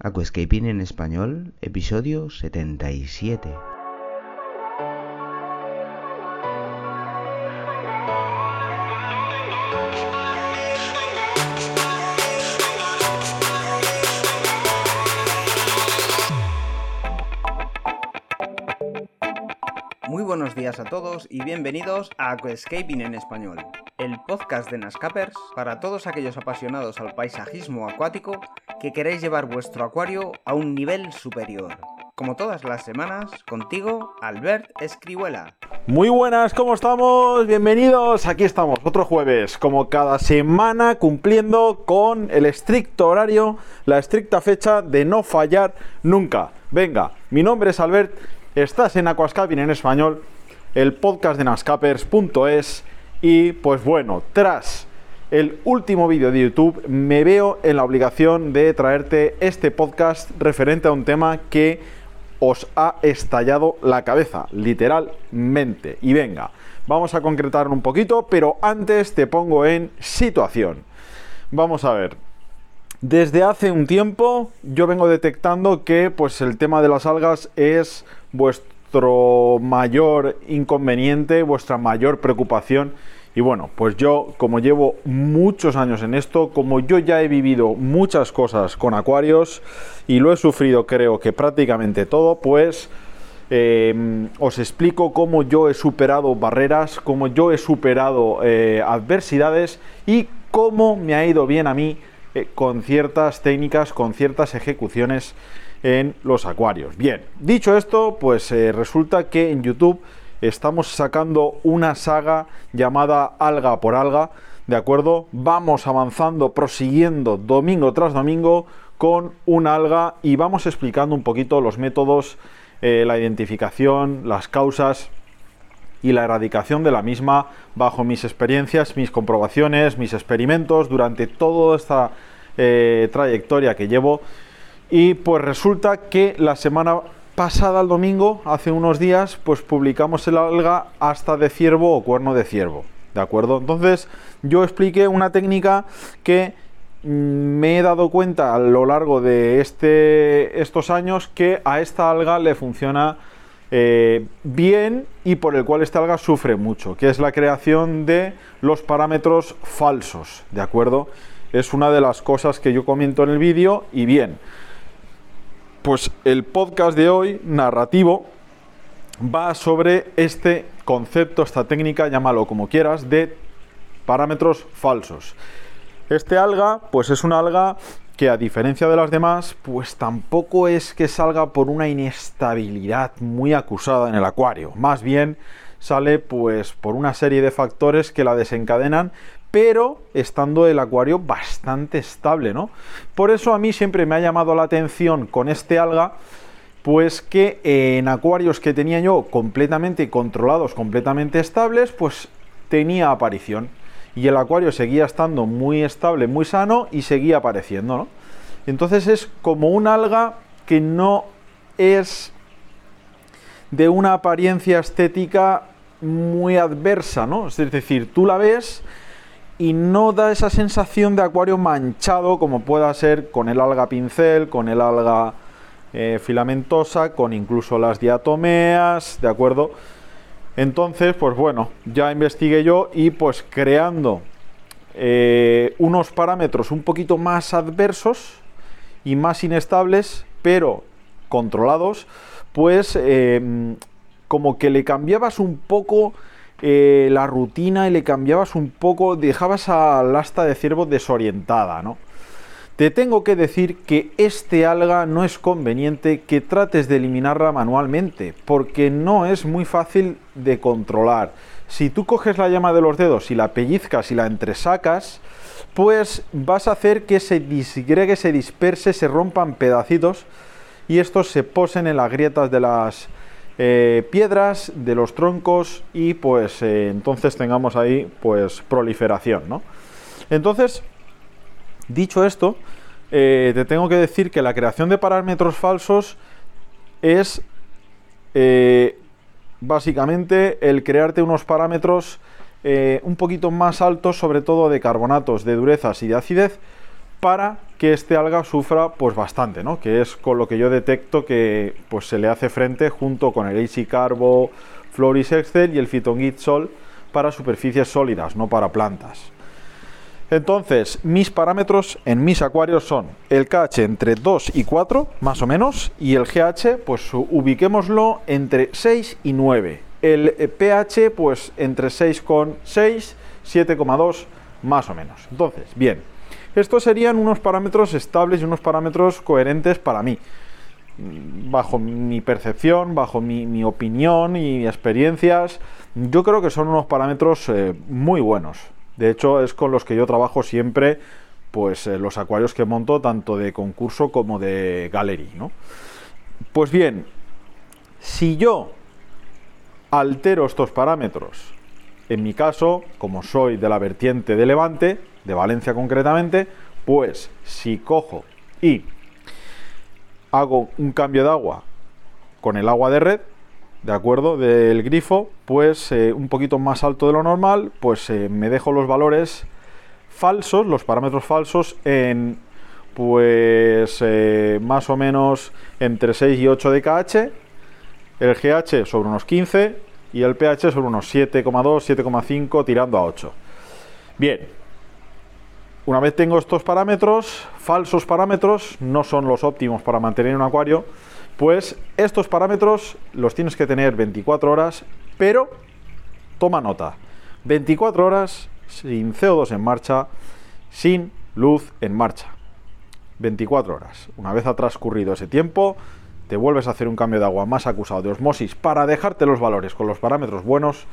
Aquascaping en español, episodio 77. Muy buenos días a todos y bienvenidos a Aquascaping en español, el podcast de Nascapers para todos aquellos apasionados al paisajismo acuático que queréis llevar vuestro acuario a un nivel superior. Como todas las semanas, contigo, Albert Escribuela. Muy buenas, ¿cómo estamos? Bienvenidos, aquí estamos, otro jueves, como cada semana, cumpliendo con el estricto horario, la estricta fecha de no fallar nunca. Venga, mi nombre es Albert, estás en Aquascaping en español, el podcast de nascapers.es y pues bueno, tras el último vídeo de YouTube, me veo en la obligación de traerte este podcast referente a un tema que os ha estallado la cabeza, literalmente. Y venga, vamos a concretar un poquito, pero antes te pongo en situación. Vamos a ver. Desde hace un tiempo yo vengo detectando que pues el tema de las algas es vuestro mayor inconveniente, vuestra mayor preocupación y bueno, pues yo como llevo muchos años en esto, como yo ya he vivido muchas cosas con acuarios y lo he sufrido creo que prácticamente todo, pues eh, os explico cómo yo he superado barreras, cómo yo he superado eh, adversidades y cómo me ha ido bien a mí eh, con ciertas técnicas, con ciertas ejecuciones en los acuarios. Bien, dicho esto, pues resulta que en YouTube estamos sacando una saga llamada Alga por Alga, ¿de acuerdo? Vamos avanzando, prosiguiendo domingo tras domingo con un alga y vamos explicando un poquito los métodos, eh, la identificación, las causas y la erradicación de la misma bajo mis experiencias, mis comprobaciones, mis experimentos durante toda esta eh, trayectoria que llevo. Y pues resulta que la semana pasada, el domingo, hace unos días, pues publicamos el alga hasta de ciervo o cuerno de ciervo. ¿De acuerdo? Entonces, yo expliqué una técnica que mm, me he dado cuenta a lo largo de este, estos años que a esta alga le funciona eh, bien y por el cual esta alga sufre mucho, que es la creación de los parámetros falsos, ¿de acuerdo? Es una de las cosas que yo comento en el vídeo y bien pues el podcast de hoy, narrativo, va sobre este concepto, esta técnica, llámalo como quieras, de parámetros falsos. Este alga, pues es una alga que a diferencia de las demás, pues tampoco es que salga por una inestabilidad muy acusada en el acuario. Más bien sale pues por una serie de factores que la desencadenan, pero estando el acuario bastante estable, ¿no? Por eso a mí siempre me ha llamado la atención con este alga, pues que en acuarios que tenía yo completamente controlados, completamente estables, pues tenía aparición. Y el acuario seguía estando muy estable, muy sano y seguía apareciendo, ¿no? Entonces es como un alga que no es de una apariencia estética muy adversa, ¿no? Es decir, tú la ves y no da esa sensación de acuario manchado como pueda ser con el alga pincel, con el alga eh, filamentosa, con incluso las diatomeas, ¿de acuerdo? Entonces, pues bueno, ya investigué yo y pues creando eh, unos parámetros un poquito más adversos y más inestables, pero controlados, pues eh, como que le cambiabas un poco eh, la rutina y le cambiabas un poco, dejabas al asta de ciervo desorientada, ¿no? Te tengo que decir que este alga no es conveniente que trates de eliminarla manualmente, porque no es muy fácil de controlar. Si tú coges la llama de los dedos y la pellizcas y la entresacas, pues vas a hacer que se disgregue, se disperse, se rompan pedacitos y estos se posen en las grietas de las, eh, piedras de los troncos y pues eh, entonces tengamos ahí pues proliferación, ¿no? Entonces, dicho esto, eh, te tengo que decir que la creación de parámetros falsos es básicamente el crearte unos parámetros un poquito más altos, sobre todo de carbonatos, de durezas y de acidez, para que este alga sufra pues bastante, ¿no? Que es con lo que yo detecto que pues se le hace frente junto con el AC Carbo, Floris Excel y el Phytongit Sol para superficies sólidas, no para plantas. Entonces, mis parámetros en mis acuarios son el KH entre 2 y 4, más o menos, y el GH, pues ubiquémoslo entre 6 y 9. El pH, pues entre 6,6, 7,2, más o menos. Entonces, bien, estos serían unos parámetros estables y unos parámetros coherentes para mí. Bajo mi percepción, bajo mi, opinión y experiencias, yo creo que son unos parámetros eh, muy buenos. De hecho, es con los que yo trabajo siempre, pues eh, los acuarios que monto, tanto de concurso como de gallery, ¿no? Pues bien, si yo altero estos parámetros, en mi caso, como soy de la vertiente de Levante, de Valencia concretamente, pues si cojo y hago un cambio de agua con el agua de red, ¿de acuerdo? Del grifo, pues eh, un poquito más alto de lo normal, pues eh, me dejo los valores falsos, los parámetros falsos en pues eh, más o menos entre 6 y 8 de KH, el GH sobre unos 15 y el pH sobre unos 7,2, 7,5 tirando a 8. Bien, una vez tengo estos parámetros, falsos parámetros, no son los óptimos para mantener un acuario, pues estos parámetros los tienes que tener 24 horas, pero toma nota, 24 horas sin CO2 en marcha, sin luz en marcha. 24 horas. Una vez ha transcurrido ese tiempo, te vuelves a hacer un cambio de agua más acusado de osmosis para dejarte los valores con los parámetros buenos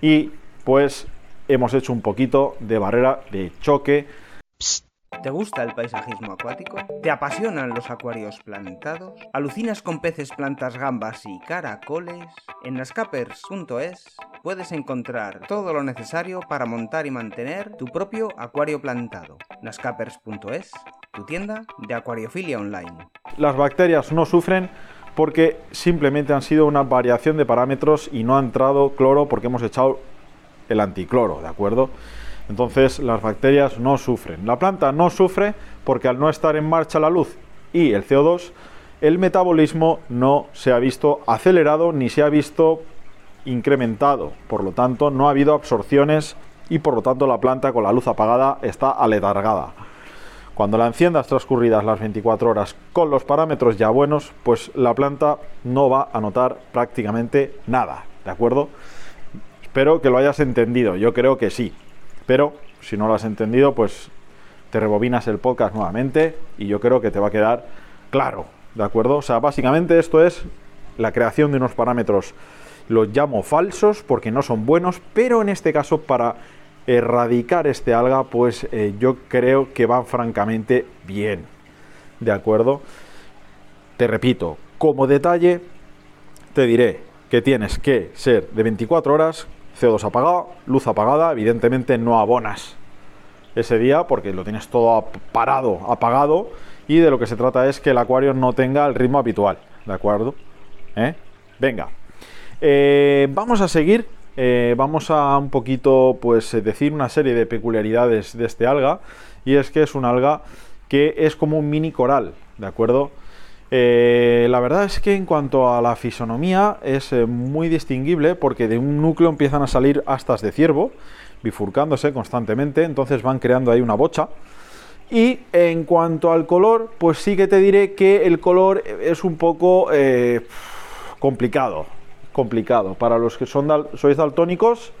y pues hemos hecho un poquito de barrera de choque ¿Te gusta el paisajismo acuático? ¿Te apasionan los acuarios plantados? ¿Alucinas con peces, plantas, gambas y caracoles? En nascapers.es puedes encontrar todo lo necesario para montar y mantener tu propio acuario plantado. nascapers.es, tu tienda de acuariofilia online. Las bacterias no sufren porque simplemente han sido una variación de parámetros y no ha entrado cloro porque hemos echado el anticloro, ¿de acuerdo? Entonces las bacterias no sufren. La planta no sufre porque al no estar en marcha la luz y el CO2, el metabolismo no se ha visto acelerado ni se ha visto incrementado. Por lo tanto, no ha habido absorciones y por lo tanto la planta con la luz apagada está aletargada. Cuando la enciendas transcurridas las 24 horas con los parámetros ya buenos, pues la planta no va a notar prácticamente nada, ¿de acuerdo? Espero que lo hayas entendido, yo creo que sí. Pero si no lo has entendido, pues te rebobinas el podcast nuevamente y yo creo que te va a quedar claro, ¿de acuerdo? O sea, básicamente esto es la creación de unos parámetros, los llamo falsos porque no son buenos, pero en este caso para erradicar este alga, pues eh, yo creo que van francamente bien, ¿de acuerdo? Te repito, como detalle, te diré que tienes que ser de 24 horas CO2 apagado, luz apagada, evidentemente no abonas ese día porque lo tienes todo parado, apagado y de lo que se trata es que el acuario no tenga el ritmo habitual, ¿de acuerdo? ¿Eh? Venga, eh, vamos a seguir, eh, vamos a un poquito pues decir una serie de peculiaridades de este alga y es que es un alga que es como un mini coral, ¿de acuerdo? Eh, la verdad es que en cuanto a la fisonomía es eh, muy distinguible porque de un núcleo empiezan a salir astas de ciervo, bifurcándose constantemente, entonces van creando ahí una bocha. Y en cuanto al color, pues sí que te diré que el color es un poco eh, complicado. Complicado. Para los que son sois daltónicos,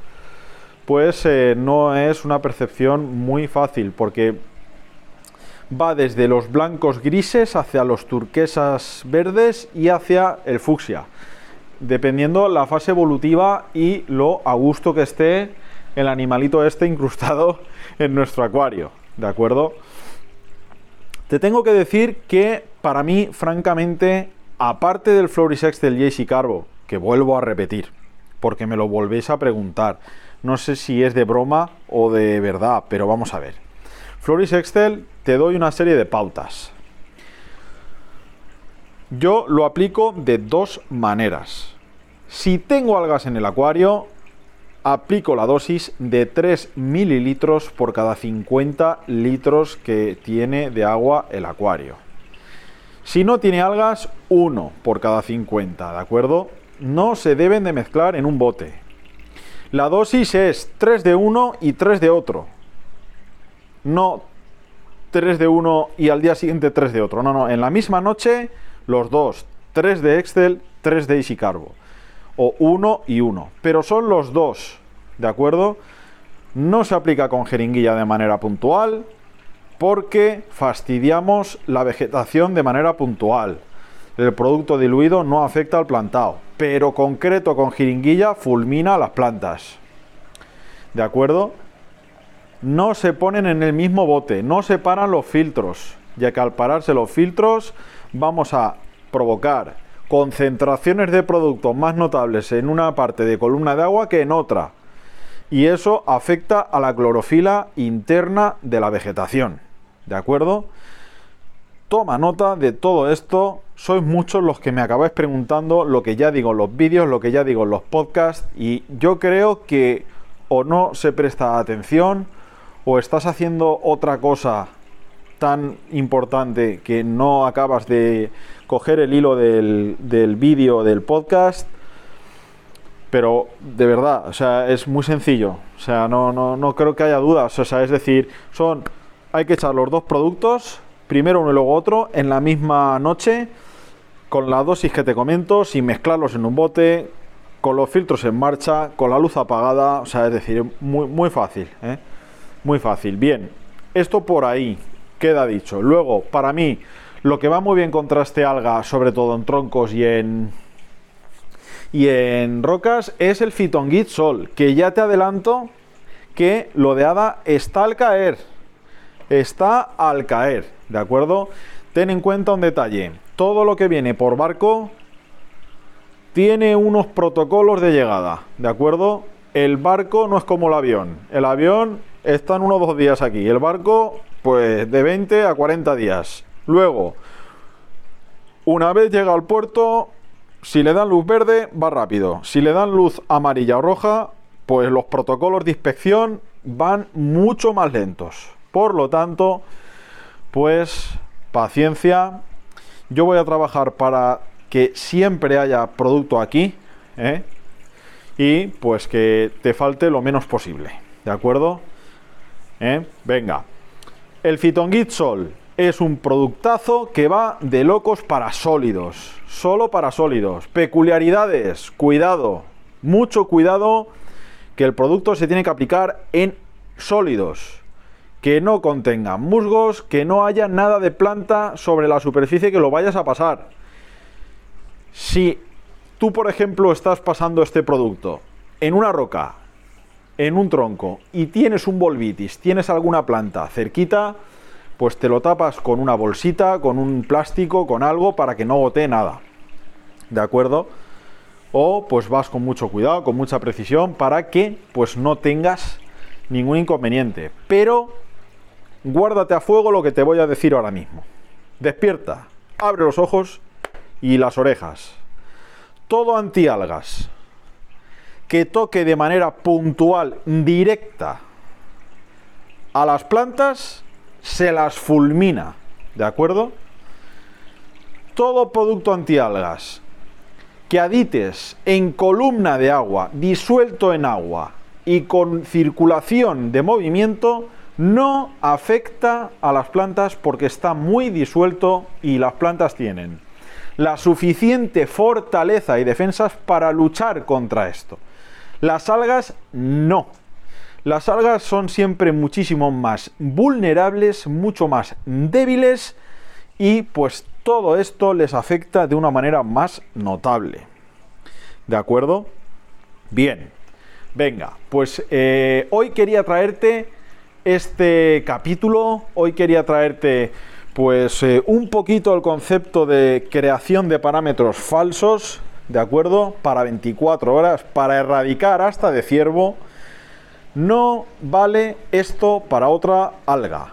pues no es una percepción muy fácil, porque va desde los blancos grises hacia los turquesas verdes y hacia el fucsia, dependiendo la fase evolutiva y lo a gusto que esté el animalito este incrustado en nuestro acuario, ¿de acuerdo? Te tengo que decir que para mí, francamente, aparte del Florisex del JC Carbo, que vuelvo a repetir, porque me lo volvéis a preguntar, no sé si es de broma o de verdad, pero vamos a ver. Floris Excel te doy una serie de pautas. Yo lo aplico de dos maneras. Si tengo algas en el acuario, aplico la dosis de 3 mililitros por cada 50 litros que tiene de agua el acuario. Si no tiene algas, 1 por cada 50, ¿de acuerdo? No se deben de mezclar en un bote. La dosis es 3 de uno y 3 de otro. No 3 de uno y al día siguiente 3 de otro. No, no, en la misma noche los dos. 3 de Excel, 3 de Easy Carbo o uno y uno. Pero son los dos, ¿de acuerdo? No se aplica con jeringuilla de manera puntual porque fastidiamos la vegetación de manera puntual. El producto diluido no afecta al plantado, pero concreto con jeringuilla fulmina las plantas. ¿De acuerdo? No se ponen en el mismo bote, no se paran los filtros, ya que al pararse los filtros vamos a provocar concentraciones de productos más notables en una parte de columna de agua que en otra. Y eso afecta a la clorofila interna de la vegetación. ¿De acuerdo? Toma nota de todo esto. Sois muchos los que me acabáis preguntando lo que ya digo en los vídeos, lo que ya digo en los podcasts. Y yo creo que o no se presta atención o estás haciendo otra cosa tan importante que no acabas de coger el hilo del, del vídeo del podcast. Pero de verdad, o sea, es muy sencillo. O sea, no, no, no creo que haya dudas. O sea, es decir, son. Hay que echar los dos productos, primero uno y luego otro, en la misma noche, con la dosis que te comento, sin mezclarlos en un bote, con los filtros en marcha, con la luz apagada. O sea, es decir, muy, muy fácil. ¿eh? Muy fácil. Bien, esto por ahí queda dicho. Luego, para mí, lo que va muy bien contra este alga, sobre todo en troncos y en y en rocas, es el Fitonguit Sol, que ya te adelanto que lo de hada está al caer. Está al caer, ¿de acuerdo? Ten en cuenta un detalle. Todo lo que viene por barco tiene unos protocolos de llegada, ¿de acuerdo? El barco no es como el avión. El avión está en uno o dos días aquí. El barco, pues de 20 a 40 días. Luego, una vez llega al puerto, si le dan luz verde, va rápido. Si le dan luz amarilla o roja, pues los protocolos de inspección van mucho más lentos. Por lo tanto, pues paciencia. Yo voy a trabajar para que siempre haya producto aquí. ¿eh? Y pues que te falte lo menos posible. ¿De acuerdo? ¿Eh? Venga. El Fitonguit Sol es un productazo que va de locos para sólidos. Solo para sólidos. Peculiaridades. Cuidado. Mucho cuidado que el producto se tiene que aplicar en sólidos. Que no contengan musgos, que no haya nada de planta sobre la superficie que lo vayas a pasar. Si tú, por ejemplo, estás pasando este producto en una roca, en un tronco, y tienes un volvitis, tienes alguna planta cerquita, pues te lo tapas con una bolsita, con un plástico, con algo para que no gotee nada. ¿De acuerdo? O pues vas con mucho cuidado, con mucha precisión para que pues no tengas ningún inconveniente. Pero guárdate a fuego lo que te voy a decir ahora mismo. Despierta, abre los ojos y las orejas. Todo antialgas que toque de manera puntual, directa a las plantas, se las fulmina, ¿de acuerdo? Todo producto antialgas que adites en columna de agua, disuelto en agua y con circulación de movimiento, no afecta a las plantas porque está muy disuelto y las plantas tienen la suficiente fortaleza y defensas para luchar contra esto. Las algas no. Las algas son siempre muchísimo más vulnerables, mucho más débiles y pues todo esto les afecta de una manera más notable. ¿De acuerdo? Bien, venga, pues eh, hoy quería traerte este capítulo, hoy quería traerte pues eh, un poquito el concepto de creación de parámetros falsos, ¿de acuerdo? Para 24 horas, para erradicar hasta de ciervo no vale esto para otra alga.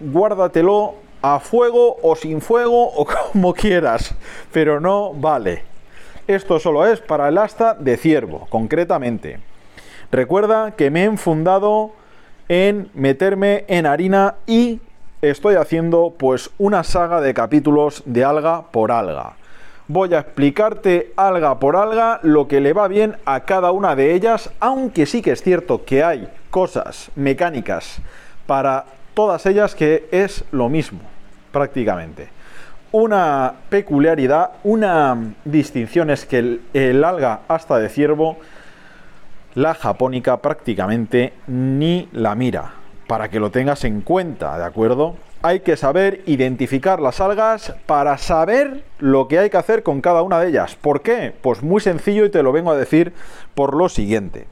Guárdatelo a fuego o sin fuego o como quieras, pero no vale. Esto solo es para el asta de ciervo, concretamente. Recuerda que me he enfundado en meterme en harina y estoy haciendo pues una saga de capítulos de alga por alga. Voy a explicarte alga por alga lo que le va bien a cada una de ellas, aunque sí que es cierto que hay cosas mecánicas para todas ellas que es lo mismo, prácticamente. Una peculiaridad, una distinción es que el, el alga hasta de ciervo, la japónica prácticamente ni la mira, para que lo tengas en cuenta, ¿de acuerdo? Hay que saber identificar las algas para saber lo que hay que hacer con cada una de ellas. ¿Por qué? Pues muy sencillo y te lo vengo a decir por lo siguiente.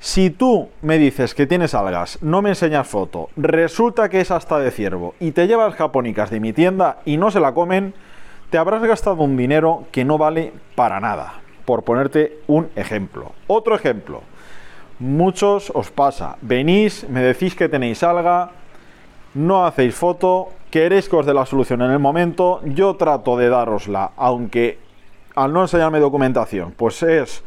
Si tú me dices que tienes algas, no me enseñas foto, resulta que es hasta de ciervo y te llevas japónicas de mi tienda y no se la comen, te habrás gastado un dinero que no vale para nada. Por ponerte un ejemplo. Otro ejemplo. Muchos os pasa. Venís, me decís que tenéis alga, no hacéis foto, queréis que os dé la solución en el momento, yo trato de darosla, aunque al no enseñarme documentación, pues es...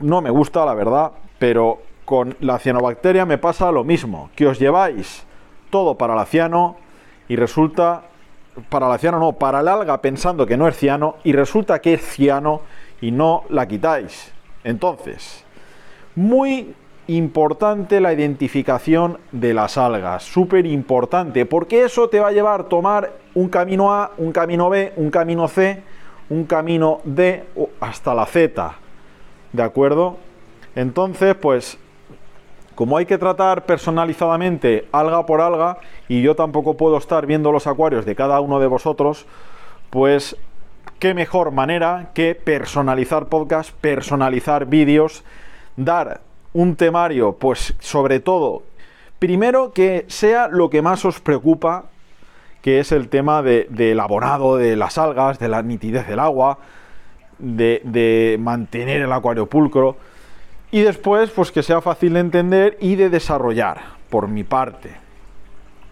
No me gusta, la verdad, pero con la cianobacteria me pasa lo mismo, que os lleváis todo para la ciano y resulta, para la ciano no, para el alga pensando que no es ciano y resulta que es ciano y no la quitáis. Entonces, muy importante la identificación de las algas, súper importante, porque eso te va a llevar a tomar un camino A, un camino B, un camino C, un camino D, hasta la Z, ¿de acuerdo? Entonces, pues, como hay que tratar personalizadamente alga por alga, y yo tampoco puedo estar viendo los acuarios de cada uno de vosotros, pues, qué mejor manera que personalizar podcast, personalizar vídeos, dar un temario, pues, sobre todo, primero que sea lo que más os preocupa, que es el tema de, del abonado de las algas, de la nitidez del agua, de, mantener el acuario pulcro y después, pues que sea fácil de entender y de desarrollar, por mi parte.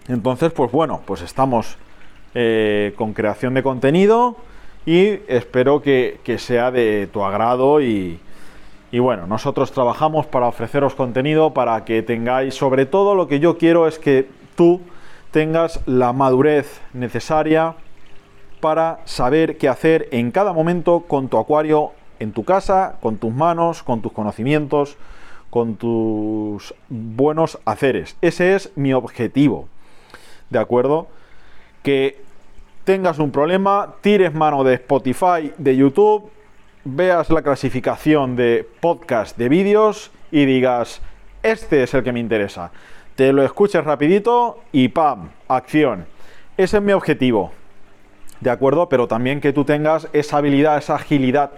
Entonces, pues bueno, pues estamos eh, con creación de contenido y espero que, que sea de tu agrado y, y, bueno, nosotros trabajamos para ofreceros contenido, para que tengáis, sobre todo lo que yo quiero es que tú tengas la madurez necesaria para saber qué hacer en cada momento con tu acuario en tu casa, con tus manos, con tus conocimientos, con tus buenos haceres. Ese es mi objetivo. ¿De acuerdo? Que tengas un problema, tires mano de Spotify, de YouTube, veas la clasificación de podcast de vídeos y digas, este es el que me interesa. Te lo escuches rapidito y ¡pam! Acción. Ese es mi objetivo. ¿De acuerdo? Pero también que tú tengas esa habilidad, esa agilidad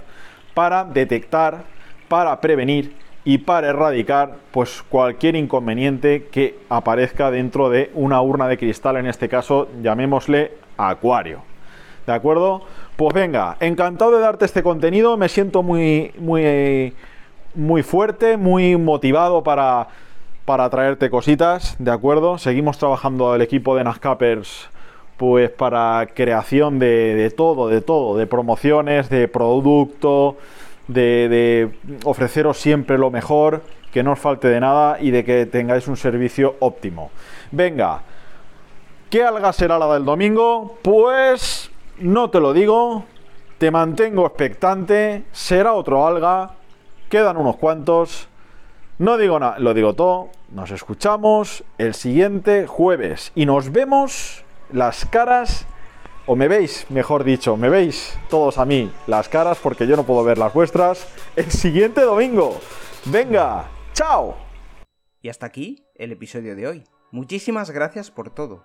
para detectar, para prevenir y para erradicar pues cualquier inconveniente que aparezca dentro de una urna de cristal, en este caso llamémosle acuario. ¿De acuerdo? Pues venga, encantado de darte este contenido, me siento muy muy muy fuerte, muy motivado para para traerte cositas, ¿de acuerdo? Seguimos trabajando el equipo de Nascapers pues para creación de, todo, de todo, de promociones, de producto, de, de, ofreceros siempre lo mejor, que no os falte de nada y de que tengáis un servicio óptimo. Venga, ¿qué alga será la del domingo? Pues no te lo digo, te mantengo expectante, será otro alga, quedan unos cuantos. No digo nada, lo digo todo. Nos escuchamos el siguiente jueves y nos vemos las caras, o me veis, mejor dicho, me veis todos a mí las caras porque yo no puedo ver las vuestras, el siguiente domingo. Venga, chao. Y hasta aquí el episodio de hoy. Muchísimas gracias por todo,